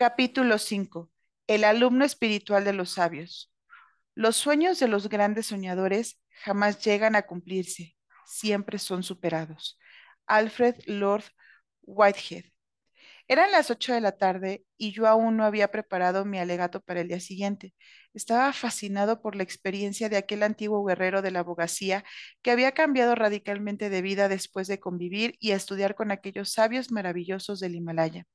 Capítulo 5. El alumno espiritual de los sabios. Los sueños de los grandes soñadores jamás llegan a cumplirse, siempre son superados. Alfred Lord Whitehead. Eran las ocho de la tarde y yo aún no había preparado mi alegato para el día siguiente. Estaba fascinado por la experiencia de aquel antiguo guerrero de la abogacía que había cambiado radicalmente de vida después de convivir y estudiar con aquellos sabios maravillosos del Himalaya.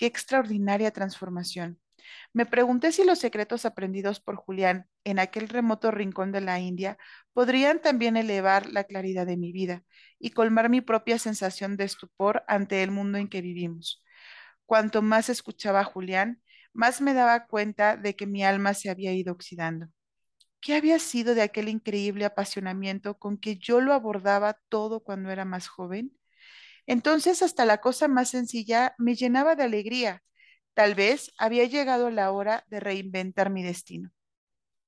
Qué extraordinaria transformación. Me pregunté si los secretos aprendidos por Julián en aquel remoto rincón de la India podrían también elevar la claridad de mi vida y colmar mi propia sensación de estupor ante el mundo en que vivimos. Cuanto más escuchaba a Julián, más me daba cuenta de que mi alma se había ido oxidando. ¿Qué había sido de aquel increíble apasionamiento con que yo lo abordaba todo cuando era más joven? Entonces hasta la cosa más sencilla me llenaba de alegría. Tal vez había llegado la hora de reinventar mi destino.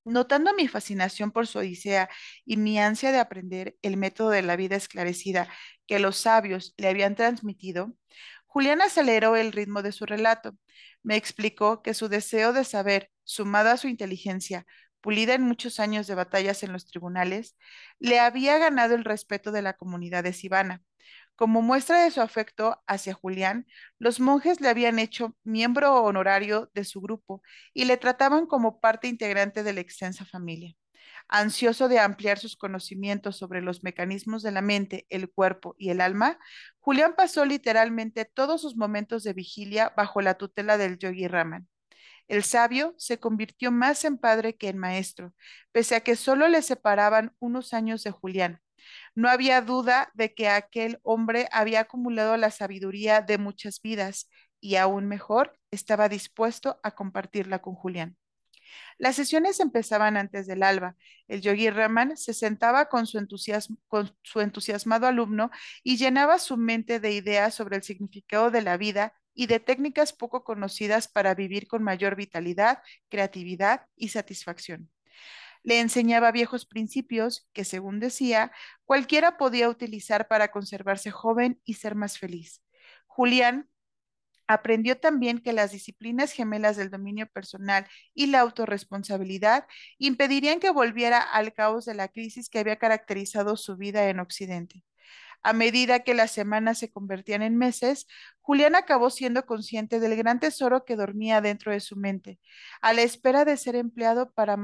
Notando mi fascinación por su Odisea y mi ansia de aprender el método de la vida esclarecida que los sabios le habían transmitido, Julián aceleró el ritmo de su relato. Me explicó que su deseo de saber, sumado a su inteligencia, pulida en muchos años de batallas en los tribunales, le había ganado el respeto de la comunidad de Sibana. Como muestra de su afecto hacia Julián, los monjes le habían hecho miembro honorario de su grupo y le trataban como parte integrante de la extensa familia. Ansioso de ampliar sus conocimientos sobre los mecanismos de la mente, el cuerpo y el alma, Julián pasó literalmente todos sus momentos de vigilia bajo la tutela del yogi Raman. El sabio se convirtió más en padre que en maestro, pese a que solo le separaban unos años de Julián. No había duda de que aquel hombre había acumulado la sabiduría de muchas vidas y aún mejor, estaba dispuesto a compartirla con Julián. Las sesiones empezaban antes del alba. El yogi Raman se sentaba con su, con su entusiasmado alumno y llenaba su mente de ideas sobre el significado de la vida y de técnicas poco conocidas para vivir con mayor vitalidad, creatividad y satisfacción. Le enseñaba viejos principios que, según decía, cualquiera podía utilizar para conservarse joven y ser más feliz. Julián aprendió también que las disciplinas gemelas del dominio personal y la autorresponsabilidad impedirían que volviera al caos de la crisis que había caracterizado su vida en Occidente. A medida que las semanas se convertían en meses, Julián acabó siendo consciente del gran tesoro que dormía dentro de su mente, a la espera de ser empleado para,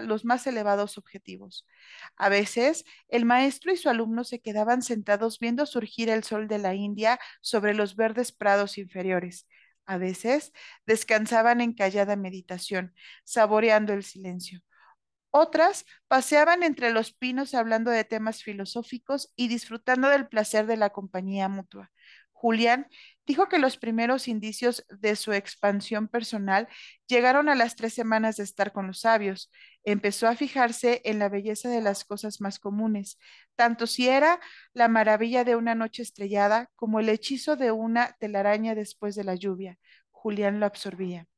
los más elevados objetivos. A veces, el maestro y su alumno se quedaban sentados viendo surgir el sol de la India sobre los verdes prados inferiores. A veces, descansaban en callada meditación, saboreando el silencio. Otras paseaban entre los pinos hablando de temas filosóficos y disfrutando del placer de la compañía mutua. Julián dijo que los primeros indicios de su expansión personal llegaron a las tres semanas de estar con los sabios. Empezó a fijarse en la belleza de las cosas más comunes, tanto si era la maravilla de una noche estrellada como el hechizo de una telaraña después de la lluvia. Julián lo absorbía.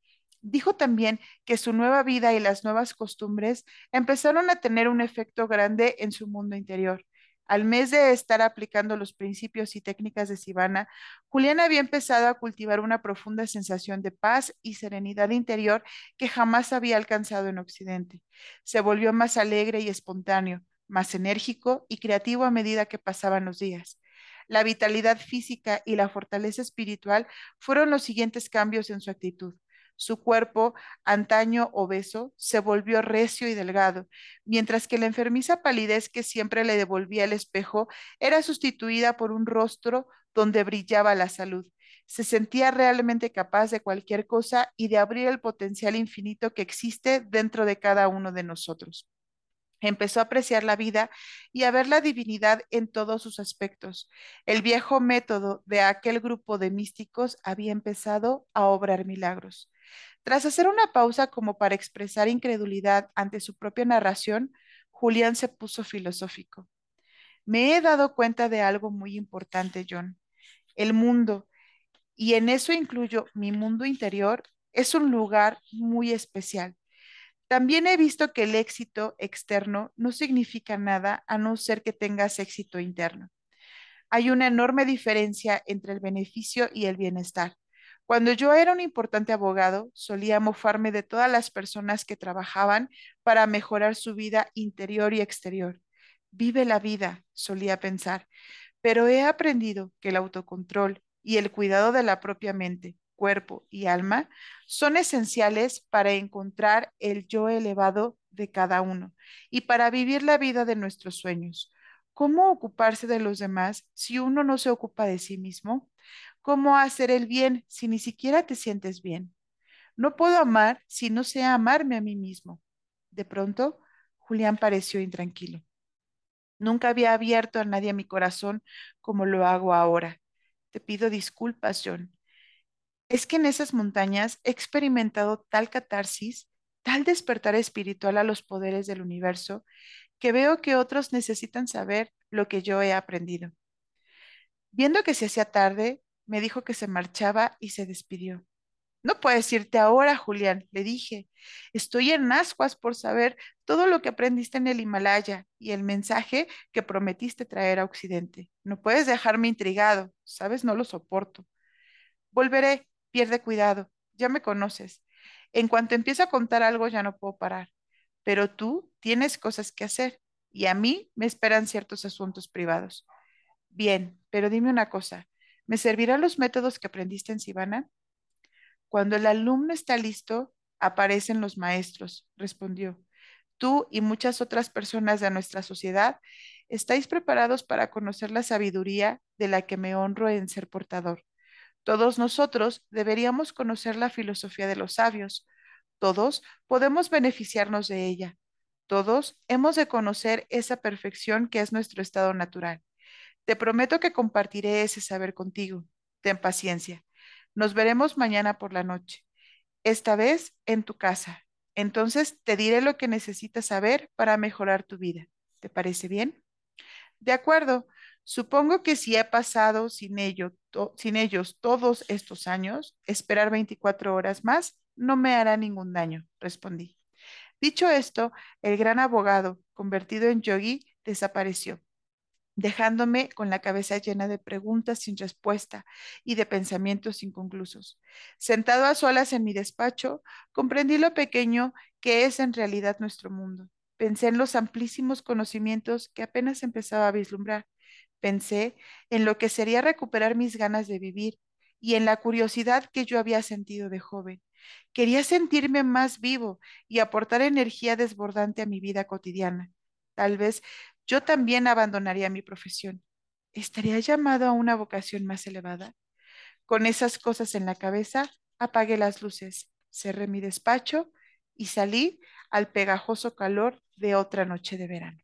Dijo también que su nueva vida y las nuevas costumbres empezaron a tener un efecto grande en su mundo interior. Al mes de estar aplicando los principios y técnicas de Sivana, Julián había empezado a cultivar una profunda sensación de paz y serenidad interior que jamás había alcanzado en Occidente. Se volvió más alegre y espontáneo, más enérgico y creativo a medida que pasaban los días. La vitalidad física y la fortaleza espiritual fueron los siguientes cambios en su actitud. Su cuerpo, antaño obeso, se volvió recio y delgado, mientras que la enfermiza palidez que siempre le devolvía el espejo era sustituida por un rostro donde brillaba la salud. Se sentía realmente capaz de cualquier cosa y de abrir el potencial infinito que existe dentro de cada uno de nosotros. Empezó a apreciar la vida y a ver la divinidad en todos sus aspectos. El viejo método de aquel grupo de místicos había empezado a obrar milagros. Tras hacer una pausa como para expresar incredulidad ante su propia narración, Julián se puso filosófico. Me he dado cuenta de algo muy importante, John. El mundo, y en eso incluyo mi mundo interior, es un lugar muy especial. También he visto que el éxito externo no significa nada a no ser que tengas éxito interno. Hay una enorme diferencia entre el beneficio y el bienestar. Cuando yo era un importante abogado, solía mofarme de todas las personas que trabajaban para mejorar su vida interior y exterior. Vive la vida, solía pensar, pero he aprendido que el autocontrol y el cuidado de la propia mente, cuerpo y alma son esenciales para encontrar el yo elevado de cada uno y para vivir la vida de nuestros sueños. ¿Cómo ocuparse de los demás si uno no se ocupa de sí mismo? ¿Cómo hacer el bien si ni siquiera te sientes bien? No puedo amar si no sé amarme a mí mismo. De pronto, Julián pareció intranquilo. Nunca había abierto a nadie mi corazón como lo hago ahora. Te pido disculpas, John. Es que en esas montañas he experimentado tal catarsis, tal despertar espiritual a los poderes del universo, que veo que otros necesitan saber lo que yo he aprendido. Viendo que se hacía tarde, me dijo que se marchaba y se despidió. No puedes irte ahora, Julián, le dije. Estoy en ascuas por saber todo lo que aprendiste en el Himalaya y el mensaje que prometiste traer a Occidente. No puedes dejarme intrigado, sabes, no lo soporto. Volveré, pierde cuidado, ya me conoces. En cuanto empiezo a contar algo ya no puedo parar, pero tú tienes cosas que hacer y a mí me esperan ciertos asuntos privados. Bien, pero dime una cosa, ¿me servirán los métodos que aprendiste en Sivana? Cuando el alumno está listo, aparecen los maestros, respondió. Tú y muchas otras personas de nuestra sociedad estáis preparados para conocer la sabiduría de la que me honro en ser portador. Todos nosotros deberíamos conocer la filosofía de los sabios. Todos podemos beneficiarnos de ella. Todos hemos de conocer esa perfección que es nuestro estado natural. Te prometo que compartiré ese saber contigo. Ten paciencia. Nos veremos mañana por la noche, esta vez en tu casa. Entonces te diré lo que necesitas saber para mejorar tu vida. ¿Te parece bien? De acuerdo. Supongo que si he pasado sin, sin ellos todos estos años, esperar 24 horas más no me hará ningún daño, respondí. Dicho esto, el gran abogado, convertido en yogi, desapareció dejándome con la cabeza llena de preguntas sin respuesta y de pensamientos inconclusos. Sentado a solas en mi despacho, comprendí lo pequeño que es en realidad nuestro mundo. Pensé en los amplísimos conocimientos que apenas empezaba a vislumbrar. Pensé en lo que sería recuperar mis ganas de vivir y en la curiosidad que yo había sentido de joven. Quería sentirme más vivo y aportar energía desbordante a mi vida cotidiana. Tal vez yo también abandonaría mi profesión. ¿Estaría llamado a una vocación más elevada? Con esas cosas en la cabeza, apagué las luces, cerré mi despacho y salí al pegajoso calor de otra noche de verano.